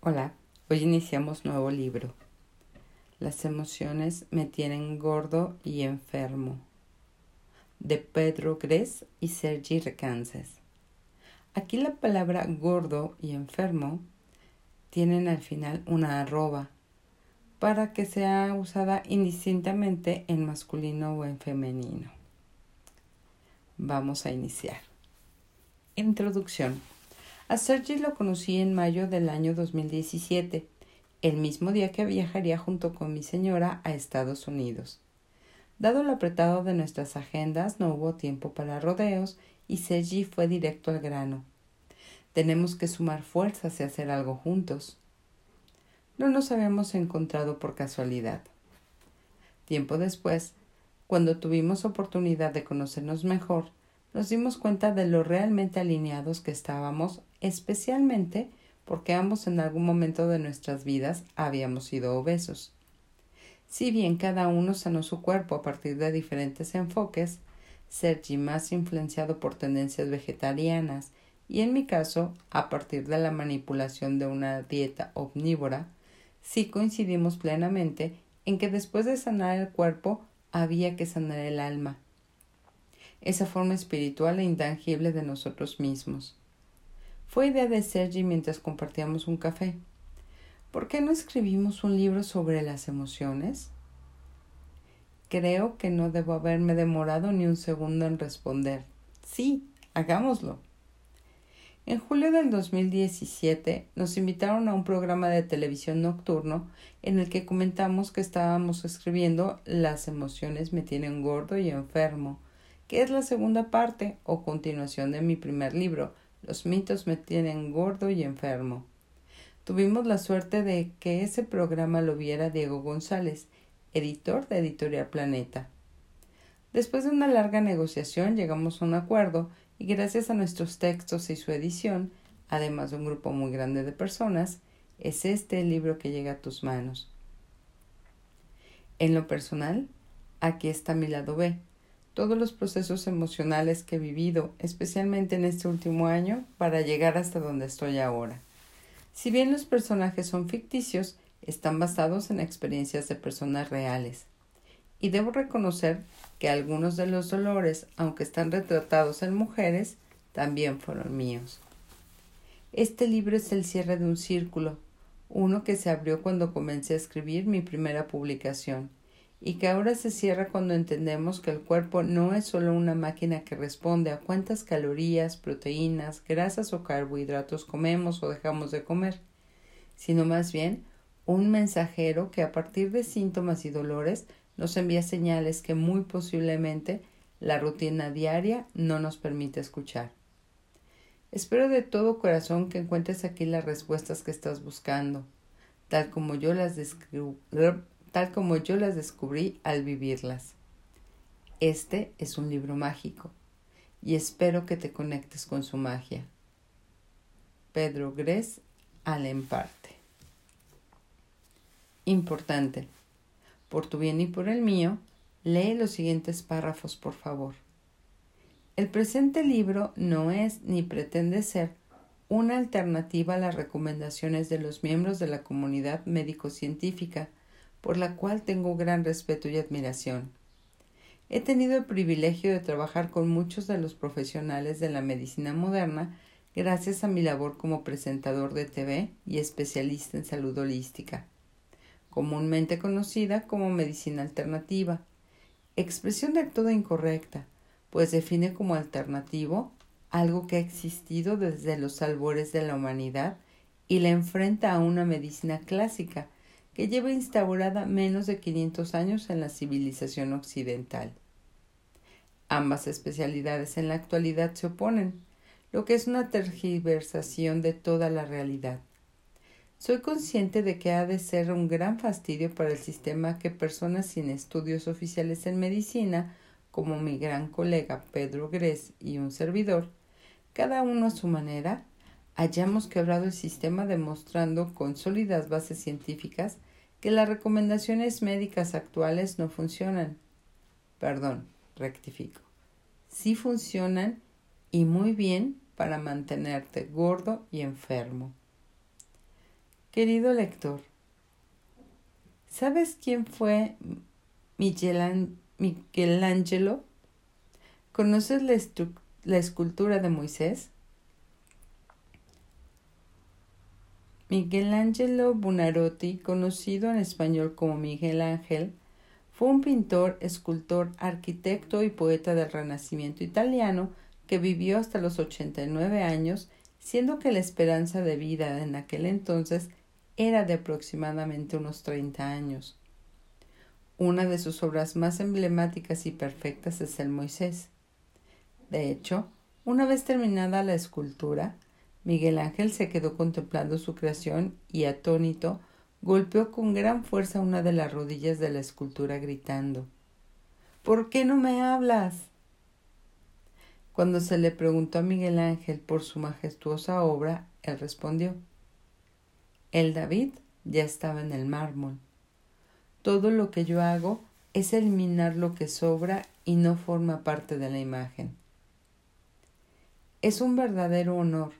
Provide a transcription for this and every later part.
Hola, hoy iniciamos nuevo libro. Las emociones me tienen gordo y enfermo. De Pedro Gres y Sergi Recances. Aquí la palabra gordo y enfermo tienen al final una arroba para que sea usada indistintamente en masculino o en femenino. Vamos a iniciar. Introducción. A Sergi lo conocí en mayo del año 2017, el mismo día que viajaría junto con mi señora a Estados Unidos. Dado lo apretado de nuestras agendas, no hubo tiempo para rodeos y Sergi fue directo al grano. Tenemos que sumar fuerzas y hacer algo juntos. No nos habíamos encontrado por casualidad. Tiempo después, cuando tuvimos oportunidad de conocernos mejor, nos dimos cuenta de lo realmente alineados que estábamos, especialmente porque ambos en algún momento de nuestras vidas habíamos sido obesos. Si bien cada uno sanó su cuerpo a partir de diferentes enfoques, Sergi más influenciado por tendencias vegetarianas y en mi caso a partir de la manipulación de una dieta omnívora, sí coincidimos plenamente en que después de sanar el cuerpo había que sanar el alma esa forma espiritual e intangible de nosotros mismos. Fue idea de Sergi mientras compartíamos un café. ¿Por qué no escribimos un libro sobre las emociones? Creo que no debo haberme demorado ni un segundo en responder. Sí, hagámoslo. En julio del 2017 nos invitaron a un programa de televisión nocturno en el que comentamos que estábamos escribiendo Las emociones me tienen gordo y enfermo que es la segunda parte o continuación de mi primer libro, Los mitos me tienen gordo y enfermo. Tuvimos la suerte de que ese programa lo viera Diego González, editor de Editorial Planeta. Después de una larga negociación llegamos a un acuerdo y gracias a nuestros textos y su edición, además de un grupo muy grande de personas, es este el libro que llega a tus manos. En lo personal, aquí está mi lado B, todos los procesos emocionales que he vivido, especialmente en este último año, para llegar hasta donde estoy ahora. Si bien los personajes son ficticios, están basados en experiencias de personas reales. Y debo reconocer que algunos de los dolores, aunque están retratados en mujeres, también fueron míos. Este libro es el cierre de un círculo, uno que se abrió cuando comencé a escribir mi primera publicación y que ahora se cierra cuando entendemos que el cuerpo no es solo una máquina que responde a cuántas calorías, proteínas, grasas o carbohidratos comemos o dejamos de comer, sino más bien un mensajero que a partir de síntomas y dolores nos envía señales que muy posiblemente la rutina diaria no nos permite escuchar. Espero de todo corazón que encuentres aquí las respuestas que estás buscando, tal como yo las describo tal como yo las descubrí al vivirlas. Este es un libro mágico y espero que te conectes con su magia. Pedro Gres al emparte. Importante. Por tu bien y por el mío, lee los siguientes párrafos, por favor. El presente libro no es ni pretende ser una alternativa a las recomendaciones de los miembros de la comunidad médico-científica por la cual tengo gran respeto y admiración. He tenido el privilegio de trabajar con muchos de los profesionales de la medicina moderna gracias a mi labor como presentador de TV y especialista en salud holística, comúnmente conocida como medicina alternativa, expresión del todo incorrecta, pues define como alternativo algo que ha existido desde los albores de la humanidad y la enfrenta a una medicina clásica, que lleva instaurada menos de 500 años en la civilización occidental. Ambas especialidades en la actualidad se oponen, lo que es una tergiversación de toda la realidad. Soy consciente de que ha de ser un gran fastidio para el sistema que personas sin estudios oficiales en medicina, como mi gran colega Pedro Gres y un servidor, cada uno a su manera, hayamos quebrado el sistema demostrando con sólidas bases científicas que las recomendaciones médicas actuales no funcionan. Perdón, rectifico. Sí funcionan y muy bien para mantenerte gordo y enfermo. Querido lector, ¿sabes quién fue Michelangelo? ¿Conoces la, la escultura de Moisés? Michelangelo Buonarroti, conocido en español como Miguel Ángel, fue un pintor, escultor, arquitecto y poeta del Renacimiento italiano que vivió hasta los 89 años, siendo que la esperanza de vida en aquel entonces era de aproximadamente unos 30 años. Una de sus obras más emblemáticas y perfectas es el Moisés. De hecho, una vez terminada la escultura, Miguel Ángel se quedó contemplando su creación y, atónito, golpeó con gran fuerza una de las rodillas de la escultura gritando ¿Por qué no me hablas? Cuando se le preguntó a Miguel Ángel por su majestuosa obra, él respondió El David ya estaba en el mármol. Todo lo que yo hago es eliminar lo que sobra y no forma parte de la imagen. Es un verdadero honor,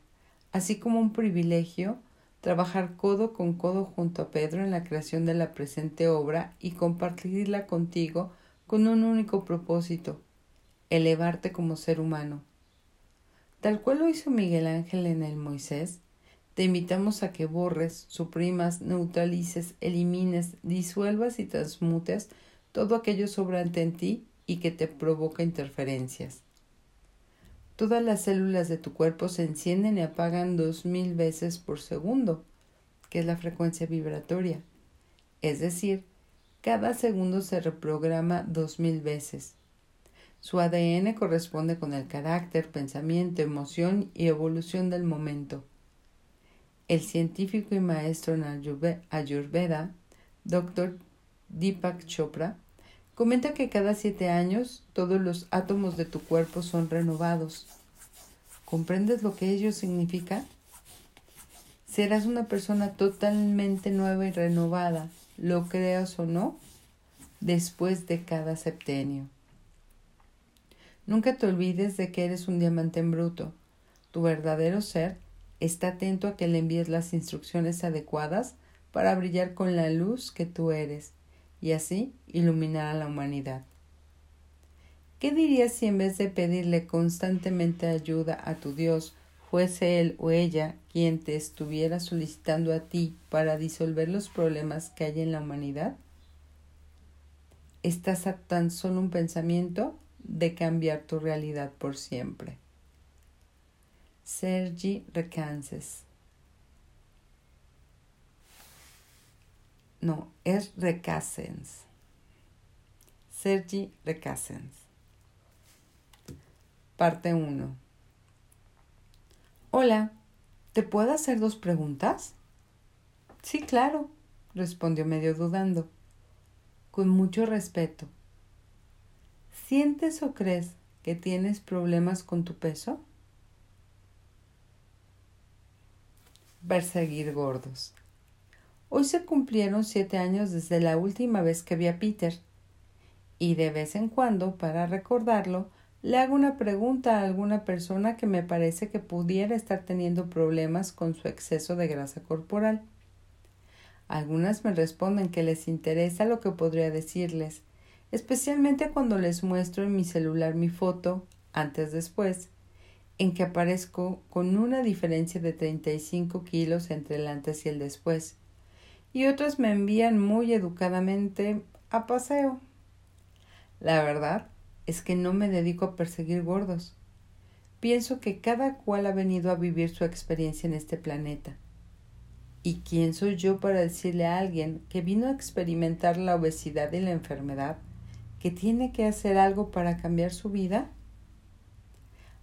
así como un privilegio, trabajar codo con codo junto a Pedro en la creación de la presente obra y compartirla contigo con un único propósito, elevarte como ser humano. Tal cual lo hizo Miguel Ángel en el Moisés, te invitamos a que borres, suprimas, neutralices, elimines, disuelvas y transmutes todo aquello sobrante en ti y que te provoca interferencias. Todas las células de tu cuerpo se encienden y apagan dos mil veces por segundo, que es la frecuencia vibratoria. Es decir, cada segundo se reprograma dos mil veces. Su ADN corresponde con el carácter, pensamiento, emoción y evolución del momento. El científico y maestro en Ayurveda, Dr. Deepak Chopra, comenta que cada siete años todos los átomos de tu cuerpo son renovados. ¿Comprendes lo que ello significa? Serás una persona totalmente nueva y renovada, lo creas o no, después de cada septenio. Nunca te olvides de que eres un diamante en bruto. Tu verdadero ser Está atento a que le envíes las instrucciones adecuadas para brillar con la luz que tú eres y así iluminar a la humanidad. ¿Qué dirías si en vez de pedirle constantemente ayuda a tu Dios, fuese él o ella quien te estuviera solicitando a ti para disolver los problemas que hay en la humanidad? Estás a tan solo un pensamiento de cambiar tu realidad por siempre. Sergi Recances. No, es Recasens. Sergi Recasens. Parte 1. Hola, ¿te puedo hacer dos preguntas? Sí, claro, respondió medio dudando. Con mucho respeto. ¿Sientes o crees que tienes problemas con tu peso? perseguir gordos. Hoy se cumplieron siete años desde la última vez que vi a Peter, y de vez en cuando, para recordarlo, le hago una pregunta a alguna persona que me parece que pudiera estar teniendo problemas con su exceso de grasa corporal. Algunas me responden que les interesa lo que podría decirles, especialmente cuando les muestro en mi celular mi foto, antes después, en que aparezco con una diferencia de 35 kilos entre el antes y el después, y otras me envían muy educadamente a paseo. La verdad es que no me dedico a perseguir gordos. Pienso que cada cual ha venido a vivir su experiencia en este planeta. ¿Y quién soy yo para decirle a alguien que vino a experimentar la obesidad y la enfermedad que tiene que hacer algo para cambiar su vida?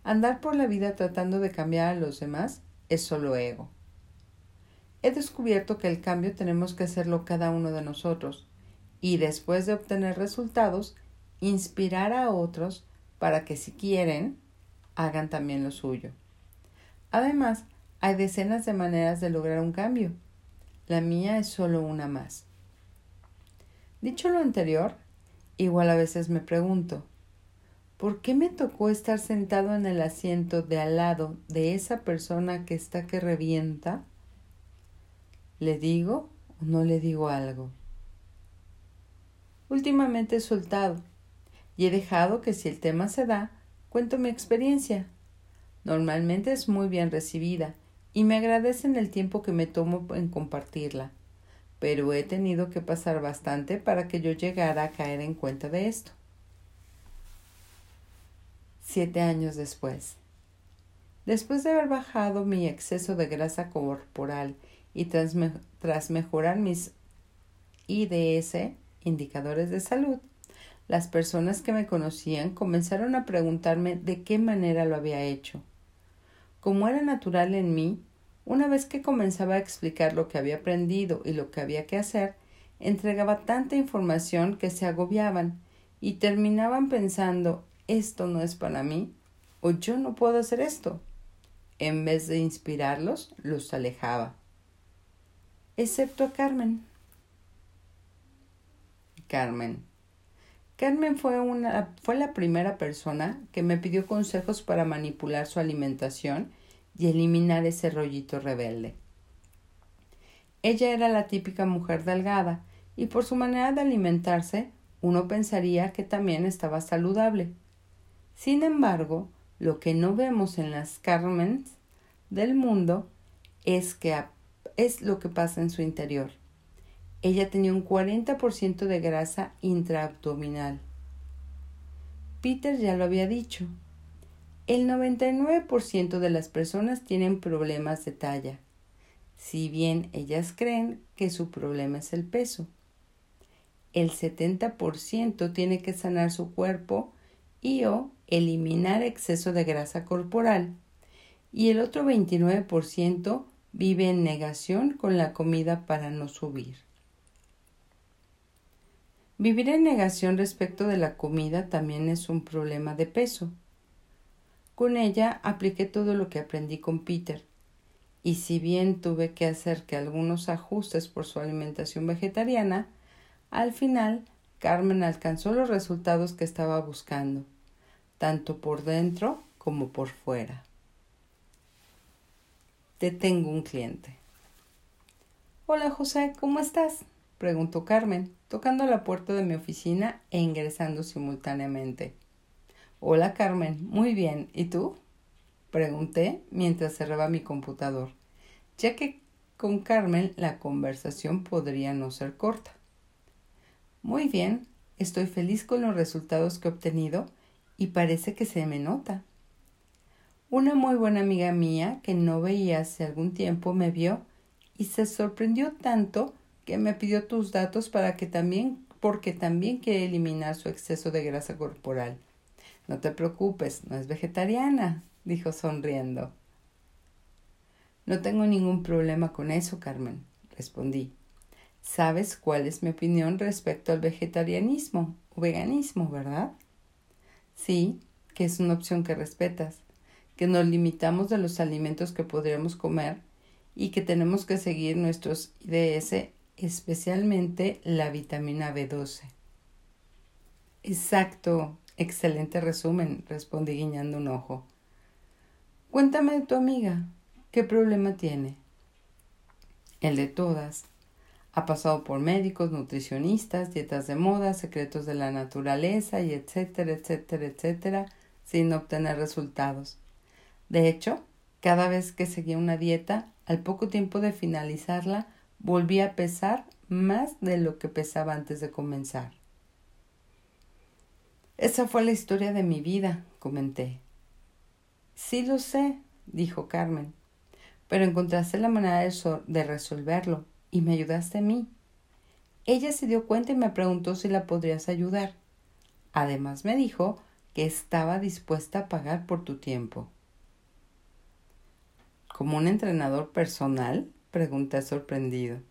Andar por la vida tratando de cambiar a los demás es solo ego. He descubierto que el cambio tenemos que hacerlo cada uno de nosotros y después de obtener resultados, inspirar a otros para que si quieren, hagan también lo suyo. Además, hay decenas de maneras de lograr un cambio. La mía es solo una más. Dicho lo anterior, igual a veces me pregunto, ¿Por qué me tocó estar sentado en el asiento de al lado de esa persona que está que revienta? ¿Le digo o no le digo algo? Últimamente he soltado y he dejado que si el tema se da, cuento mi experiencia. Normalmente es muy bien recibida y me agradecen el tiempo que me tomo en compartirla, pero he tenido que pasar bastante para que yo llegara a caer en cuenta de esto. Siete años después. Después de haber bajado mi exceso de grasa corporal y tras, mejorar mis IDS, indicadores de salud, las personas que me conocían comenzaron a preguntarme de qué manera lo había hecho. Como era natural en mí, una vez que comenzaba a explicar lo que había aprendido y lo que había que hacer, entregaba tanta información que se agobiaban y terminaban pensando esto no es para mí o yo no puedo hacer esto. En vez de inspirarlos, los alejaba. Excepto a Carmen. Carmen. Carmen fue, una, fue la primera persona que me pidió consejos para manipular su alimentación y eliminar ese rollito rebelde. Ella era la típica mujer delgada y por su manera de alimentarse uno pensaría que también estaba saludable. Sin embargo, lo que no vemos en las Carmens del mundo es que es lo que pasa en su interior. Ella tenía un 40% de grasa intraabdominal. Peter ya lo había dicho. El 99% de las personas tienen problemas de talla, si bien ellas creen que su problema es el peso. El 70% tiene que sanar su cuerpo y o eliminar exceso de grasa corporal y el otro 29% vive en negación con la comida para no subir. Vivir en negación respecto de la comida también es un problema de peso. Con ella apliqué todo lo que aprendí con Peter, y si bien tuve que hacer que algunos ajustes por su alimentación vegetariana, al final Carmen alcanzó los resultados que estaba buscando, tanto por dentro como por fuera. Te tengo un cliente. Hola José, ¿cómo estás? preguntó Carmen, tocando la puerta de mi oficina e ingresando simultáneamente. Hola Carmen, muy bien. ¿Y tú? pregunté mientras cerraba mi computador, ya que con Carmen la conversación podría no ser corta. Muy bien, estoy feliz con los resultados que he obtenido y parece que se me nota. Una muy buena amiga mía que no veía hace algún tiempo me vio y se sorprendió tanto que me pidió tus datos para que también, porque también quiere eliminar su exceso de grasa corporal. No te preocupes, no es vegetariana, dijo sonriendo. No tengo ningún problema con eso, Carmen, respondí. Sabes cuál es mi opinión respecto al vegetarianismo o veganismo, ¿verdad? Sí, que es una opción que respetas, que nos limitamos de los alimentos que podríamos comer y que tenemos que seguir nuestros IDS especialmente la vitamina B12. Exacto, excelente resumen, respondí guiñando un ojo. Cuéntame de tu amiga, ¿qué problema tiene? El de todas. Ha pasado por médicos, nutricionistas, dietas de moda, secretos de la naturaleza y etcétera, etcétera, etcétera, sin obtener resultados. De hecho, cada vez que seguía una dieta, al poco tiempo de finalizarla, Volví a pesar más de lo que pesaba antes de comenzar. Esa fue la historia de mi vida, comenté. Sí lo sé, dijo Carmen, pero encontraste la manera de, resolverlo y me ayudaste a mí. Ella se dio cuenta y me preguntó si la podrías ayudar. Además me dijo que estaba dispuesta a pagar por tu tiempo. ¿Como un entrenador personal? pregunté sorprendido.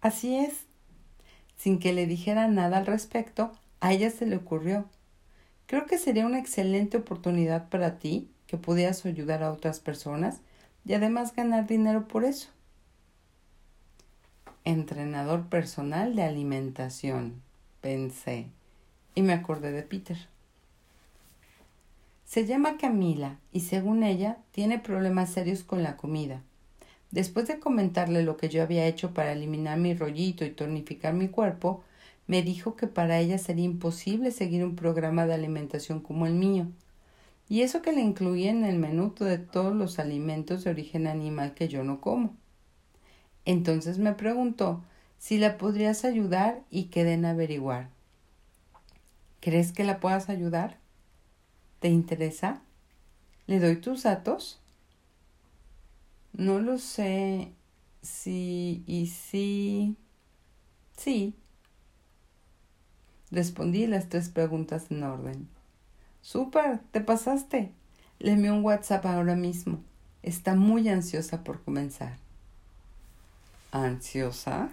Así es. Sin que le dijera nada al respecto, a ella se le ocurrió. Creo que sería una excelente oportunidad para ti que pudieras ayudar a otras personas y además ganar dinero por eso. Entrenador personal de alimentación, pensé, y me acordé de Peter. Se llama Camila y según ella tiene problemas serios con la comida Después de comentarle lo que yo había hecho para eliminar mi rollito y tonificar mi cuerpo, me dijo que para ella sería imposible seguir un programa de alimentación como el mío. Y eso que le incluía en el menú de todos los alimentos de origen animal que yo no como. Entonces me preguntó si la podrías ayudar y quedé en averiguar. ¿Crees que la puedas ayudar? ¿Te interesa? ¿Le doy tus datos? No lo sé si y si. Sí. Respondí las tres preguntas en orden. Súper, te pasaste. Le envié un WhatsApp ahora mismo. Está muy ansiosa por comenzar. ¿Ansiosa?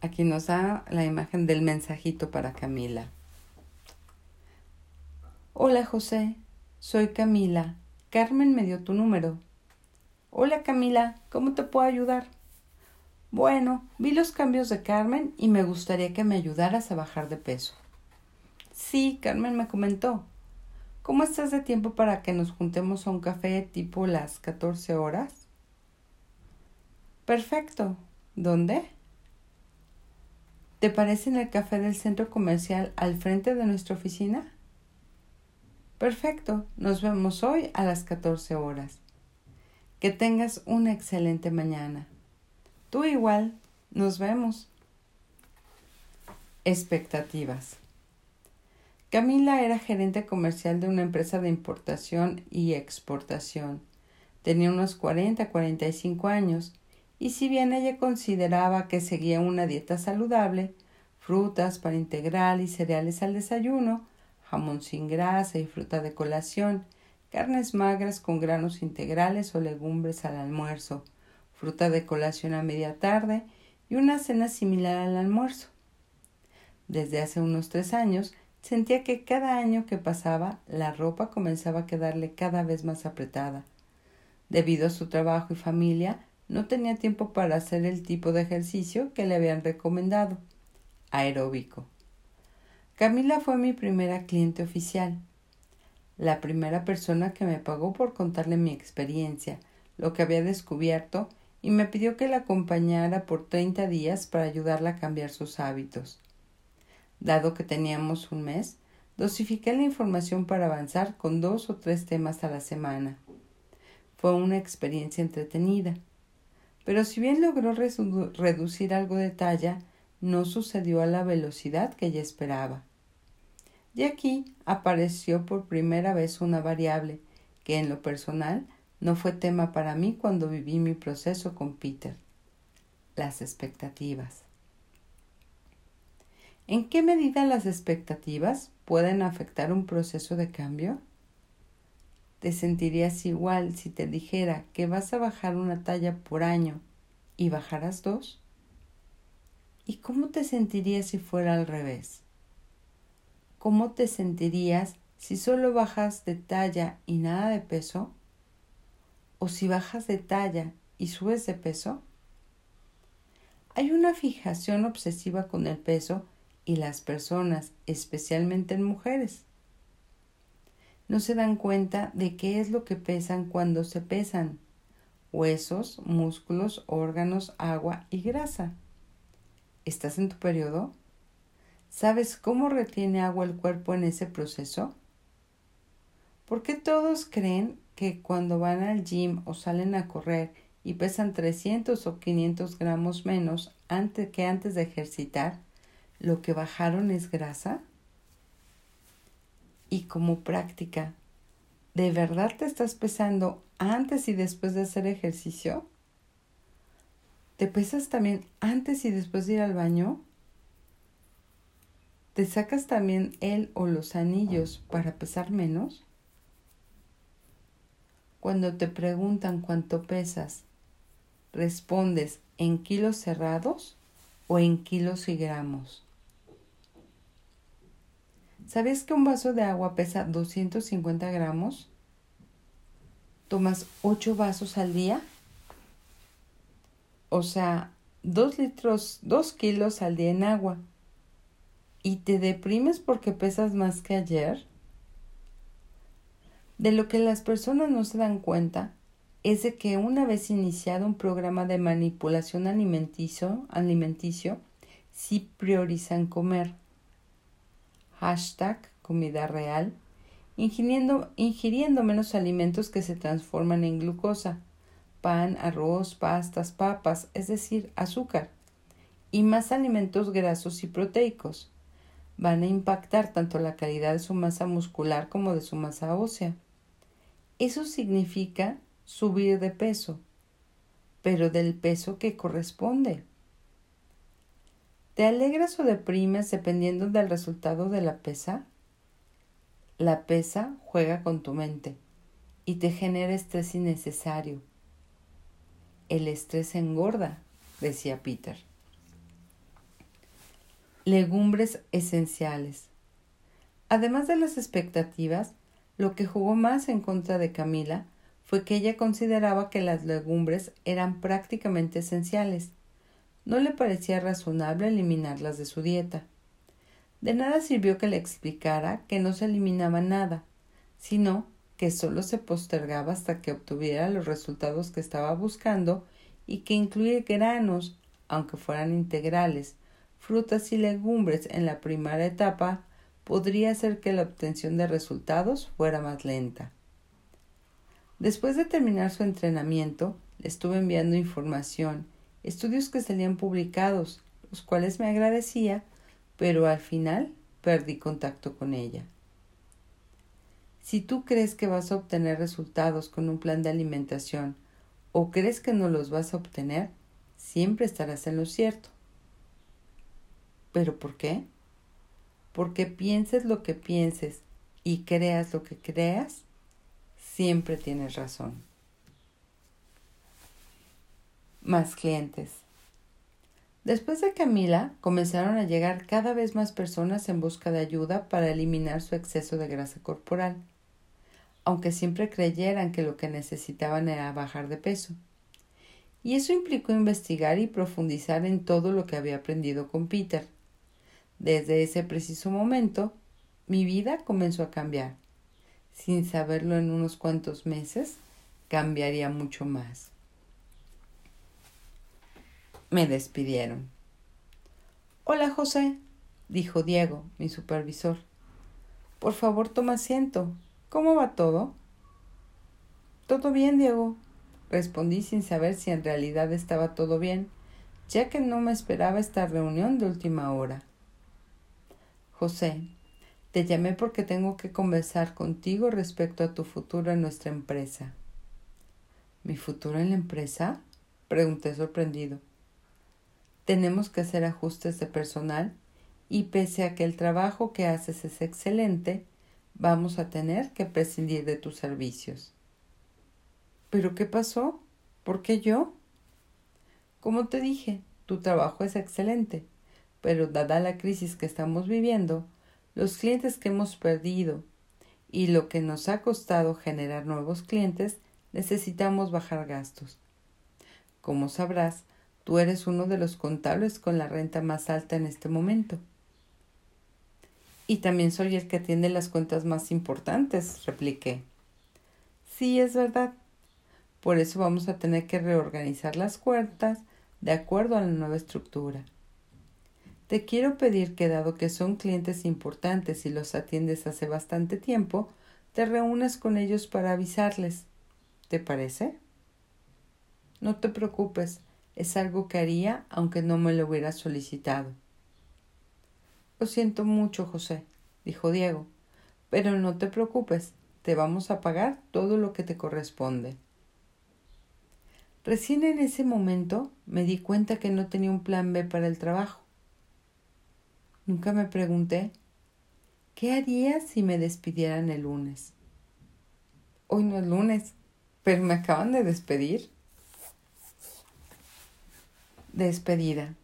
Aquí nos da la imagen del mensajito para Camila. Hola José, soy Camila. Carmen me dio tu número. Hola Camila, ¿cómo te puedo ayudar? Bueno, vi los cambios de Carmen y me gustaría que me ayudaras a bajar de peso. Sí, Carmen me comentó. ¿Cómo estás de tiempo para que nos juntemos a un café tipo las 14 horas? Perfecto. ¿Dónde? ¿Te parece en el café del centro comercial al frente de nuestra oficina? Perfecto. Nos vemos hoy a las 14 horas. Que tengas una excelente mañana. Tú igual. Nos vemos. Expectativas. Camila era gerente comercial de una empresa de importación y exportación. Tenía unos 40 45 años y si bien ella consideraba que seguía una dieta saludable, frutas para integral y cereales al desayuno, jamón sin grasa y fruta de colación, carnes magras con granos integrales o legumbres al almuerzo, fruta de colación a media tarde y una cena similar al almuerzo. Desde hace unos tres años sentía que cada año que pasaba la ropa comenzaba a quedarle cada vez más apretada. Debido a su trabajo y familia, no tenía tiempo para hacer el tipo de ejercicio que le habían recomendado, aeróbico. Camila fue mi primera cliente oficial, la primera persona que me pagó por contarle mi experiencia, lo que había descubierto, y me pidió que la acompañara por treinta días para ayudarla a cambiar sus hábitos. Dado que teníamos un mes, dosifiqué la información para avanzar con dos o tres temas a la semana. Fue una experiencia entretenida pero si bien logró reducir algo de talla, no sucedió a la velocidad que ella esperaba. Y aquí apareció por primera vez una variable que en lo personal no fue tema para mí cuando viví mi proceso con Peter, las expectativas. ¿En qué medida las expectativas pueden afectar un proceso de cambio? ¿Te sentirías igual si te dijera que vas a bajar una talla por año y bajarás dos? ¿Y cómo te sentirías si fuera al revés? ¿Cómo te sentirías si solo bajas de talla y nada de peso? ¿O si bajas de talla y subes de peso? Hay una fijación obsesiva con el peso y las personas, especialmente en mujeres no se dan cuenta de qué es lo que pesan cuando se pesan huesos, músculos, órganos, agua y grasa. ¿Estás en tu periodo? ¿Sabes cómo retiene agua el cuerpo en ese proceso? ¿Por qué todos creen que cuando van al gym o salen a correr y pesan 300 o 500 gramos menos antes que antes de ejercitar, lo que bajaron es grasa? y como práctica, ¿de verdad te estás pesando antes y después de hacer ejercicio? ¿Te pesas también antes y después de ir al baño? ¿Te sacas también el o los anillos para pesar menos? Cuando te preguntan cuánto pesas, ¿respondes en kilos cerrados o en kilos y gramos? ¿Sabes que un vaso de agua pesa 250 gramos? ¿Tomas 8 vasos al día? O sea, 2 litros, 2 kilos al día en agua. ¿Y te deprimes porque pesas más que ayer? De lo que las personas no se dan cuenta, es de que una vez iniciado un programa de manipulación alimenticio, alimenticio sí priorizan comer. Hashtag comida real. Ingiriendo, ingiriendo menos alimentos que se transforman en glucosa. Pan, arroz, pastas, papas, es decir, azúcar. Y más alimentos grasos y proteicos. Van a impactar tanto la calidad de su masa muscular como de su masa ósea. Eso significa subir de peso, pero del peso que corresponde. ¿Te alegras o deprimes dependiendo del resultado de la pesa? La pesa juega con tu mente y te genera estrés innecesario. El estrés engorda, decía Peter. Legumbres esenciales. Además de las expectativas, lo que jugó más en contra de Camila fue que ella consideraba que las legumbres eran prácticamente esenciales. No le parecía razonable eliminarlas de su dieta. De nada sirvió que le explicara que no se eliminaba nada, sino que solo se postergaba hasta que obtuviera los resultados que estaba buscando y que incluye granos, aunque fueran integrales, frutas y legumbres en la primera etapa, podría hacer que la obtención de resultados fuera más lenta. Después de terminar su entrenamiento, le estuve enviando información, estudios que salían publicados, los cuales me agradecía, pero al final perdí contacto con ella. Si tú crees que vas a obtener resultados con un plan de alimentación o crees que no los vas a obtener, siempre estarás en lo cierto. ¿Pero por qué? Porque pienses lo que pienses y creas lo que creas, siempre tienes razón. Más clientes. Después de Camila, comenzaron a llegar cada vez más personas en busca de ayuda para eliminar su exceso de grasa corporal, aunque siempre creyeran que lo que necesitaban era bajar de peso. Y eso implicó investigar y profundizar en todo lo que había aprendido con Peter. Desde ese preciso momento, mi vida comenzó a cambiar sin saberlo en unos cuantos meses, cambiaría mucho más. Me despidieron. Hola, José, dijo Diego, mi supervisor. Por favor, toma asiento. ¿Cómo va todo? Todo bien, Diego, respondí sin saber si en realidad estaba todo bien, ya que no me esperaba esta reunión de última hora. José, te llamé porque tengo que conversar contigo respecto a tu futuro en nuestra empresa. ¿Mi futuro en la empresa? pregunté sorprendido. Tenemos que hacer ajustes de personal y pese a que el trabajo que haces es excelente, vamos a tener que prescindir de tus servicios. ¿Pero qué pasó? ¿Por qué yo? Como te dije, tu trabajo es excelente, pero dada la crisis que estamos viviendo, los clientes que hemos perdido y lo que nos ha costado generar nuevos clientes, necesitamos bajar gastos. Como sabrás, tú eres uno de los contables con la renta más alta en este momento. Y también soy el que atiende las cuentas más importantes, repliqué. Sí, es verdad. Por eso vamos a tener que reorganizar las cuentas de acuerdo a la nueva estructura. Te quiero pedir que dado que son clientes importantes y los atiendes hace bastante tiempo, te reúnas con ellos para avisarles. ¿Te parece? No te preocupes, es algo que haría aunque no me lo hubiera solicitado. Lo siento mucho, José, dijo Diego, pero no te preocupes, te vamos a pagar todo lo que te corresponde. Recién en ese momento me di cuenta que no tenía un plan B para el trabajo. Nunca me pregunté, ¿qué haría si me despidieran el lunes? Hoy no es lunes, pero me acaban de despedir. Despedida.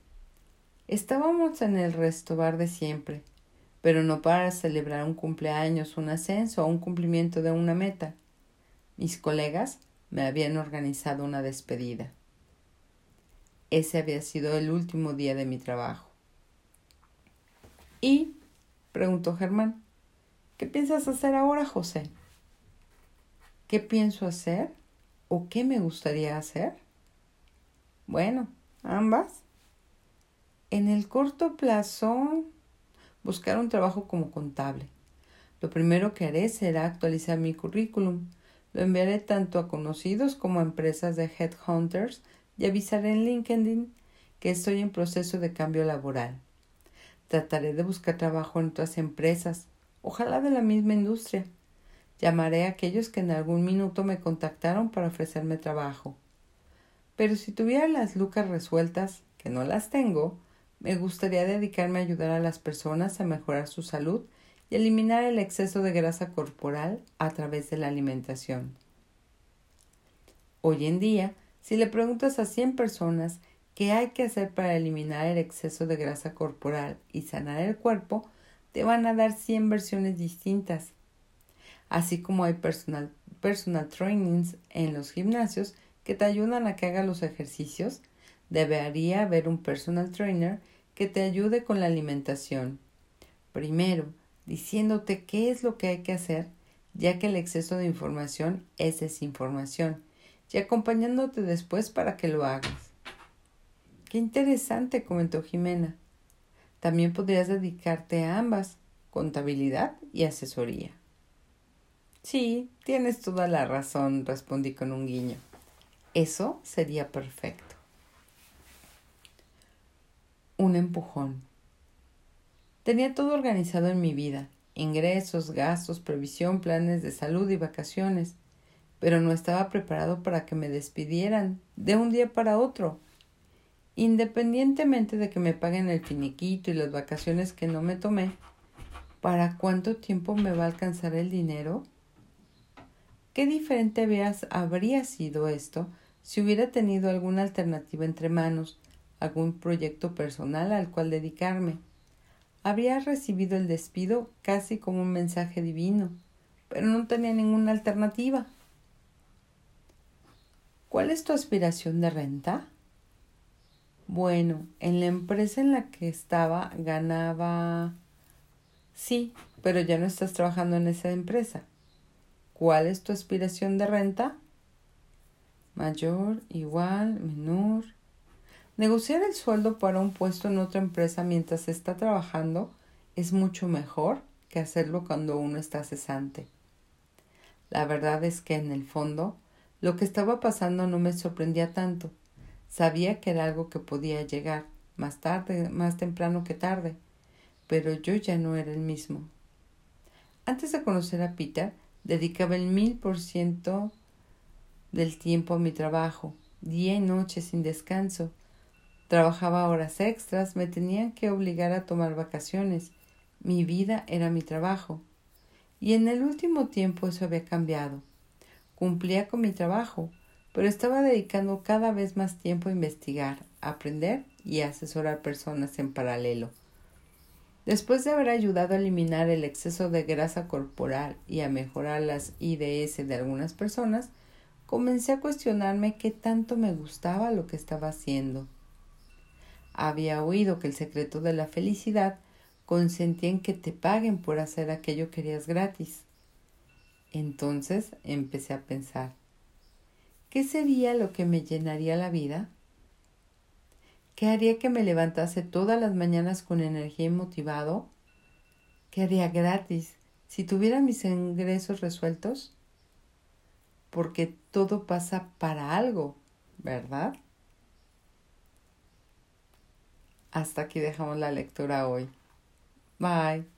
Estábamos en el restobar de siempre, pero no para celebrar un cumpleaños, un ascenso o un cumplimiento de una meta. Mis colegas me habían organizado una despedida. Ese había sido el último día de mi trabajo. ¿Y? preguntó Germán. ¿Qué piensas hacer ahora, José? ¿Qué pienso hacer? o qué me gustaría hacer? Bueno, ambas. En el corto plazo, buscar un trabajo como contable. Lo primero que haré será actualizar mi currículum. Lo enviaré tanto a conocidos como a empresas de headhunters y avisaré en LinkedIn que estoy en proceso de cambio laboral. Trataré de buscar trabajo en otras empresas, ojalá de la misma industria. Llamaré a aquellos que en algún minuto me contactaron para ofrecerme trabajo. Pero si tuviera las lucas resueltas, que no las tengo, me gustaría dedicarme a ayudar a las personas a mejorar su salud y eliminar el exceso de grasa corporal a través de la alimentación. Hoy en día, si le preguntas a 100 personas qué hay que hacer para eliminar el exceso de grasa corporal y sanar el cuerpo, te van a dar 100 versiones distintas. Así como hay personal, personal trainings en los gimnasios que te ayudan a que hagas los ejercicios, debería haber un personal trainer que te ayude con la alimentación. Primero, diciéndote qué es lo que hay que hacer, ya que el exceso de información es desinformación y acompañándote después para que lo hagas. Qué interesante, comentó Jimena. También podrías dedicarte a ambas, contabilidad y asesoría. Sí, tienes toda la razón, respondí con un guiño. Eso sería perfecto. Un empujón. Tenía todo organizado en mi vida, ingresos, gastos, previsión, planes de salud y vacaciones pero no estaba preparado para que me despidieran de un día para otro. Independientemente de que me paguen el finiquito y las vacaciones que no me tomé, ¿para cuánto tiempo me va a alcanzar el dinero? ¿Qué diferente habría sido esto si hubiera tenido alguna alternativa entre manos, algún proyecto personal al cual dedicarme? Habría recibido el despido casi como un mensaje divino, pero no tenía ninguna alternativa. ¿Cuál es tu aspiración de renta? Bueno, en la empresa en la que estaba ganaba... Sí, pero ya no estás trabajando en esa empresa. ¿Cuál es tu aspiración de renta? Mayor, igual, menor. Negociar el sueldo para un puesto en otra empresa mientras está trabajando es mucho mejor que hacerlo cuando uno está cesante. La verdad es que en el fondo lo que estaba pasando no me sorprendía tanto. Sabía que era algo que podía llegar, más tarde, más temprano que tarde, pero yo ya no era el mismo. Antes de conocer a Peter, dedicaba el mil por ciento del tiempo a mi trabajo, día y noche sin descanso. Trabajaba horas extras, me tenían que obligar a tomar vacaciones. Mi vida era mi trabajo. Y en el último tiempo eso había cambiado. Cumplía con mi trabajo, pero estaba dedicando cada vez más tiempo a investigar, a aprender y a asesorar personas en paralelo. Después de haber ayudado a eliminar el exceso de grasa corporal y a mejorar las IDS de algunas personas, comencé a cuestionarme qué tanto me gustaba lo que estaba haciendo. Había oído que el secreto de la felicidad consentía en que te paguen por hacer aquello que querías gratis. Entonces empecé a pensar, ¿qué sería lo que me llenaría la vida? ¿Qué haría que me levantase todas las mañanas con energía y motivado? ¿Qué haría gratis si tuviera mis ingresos resueltos? Porque todo pasa para algo, ¿verdad? Hasta aquí dejamos la lectura hoy. Bye.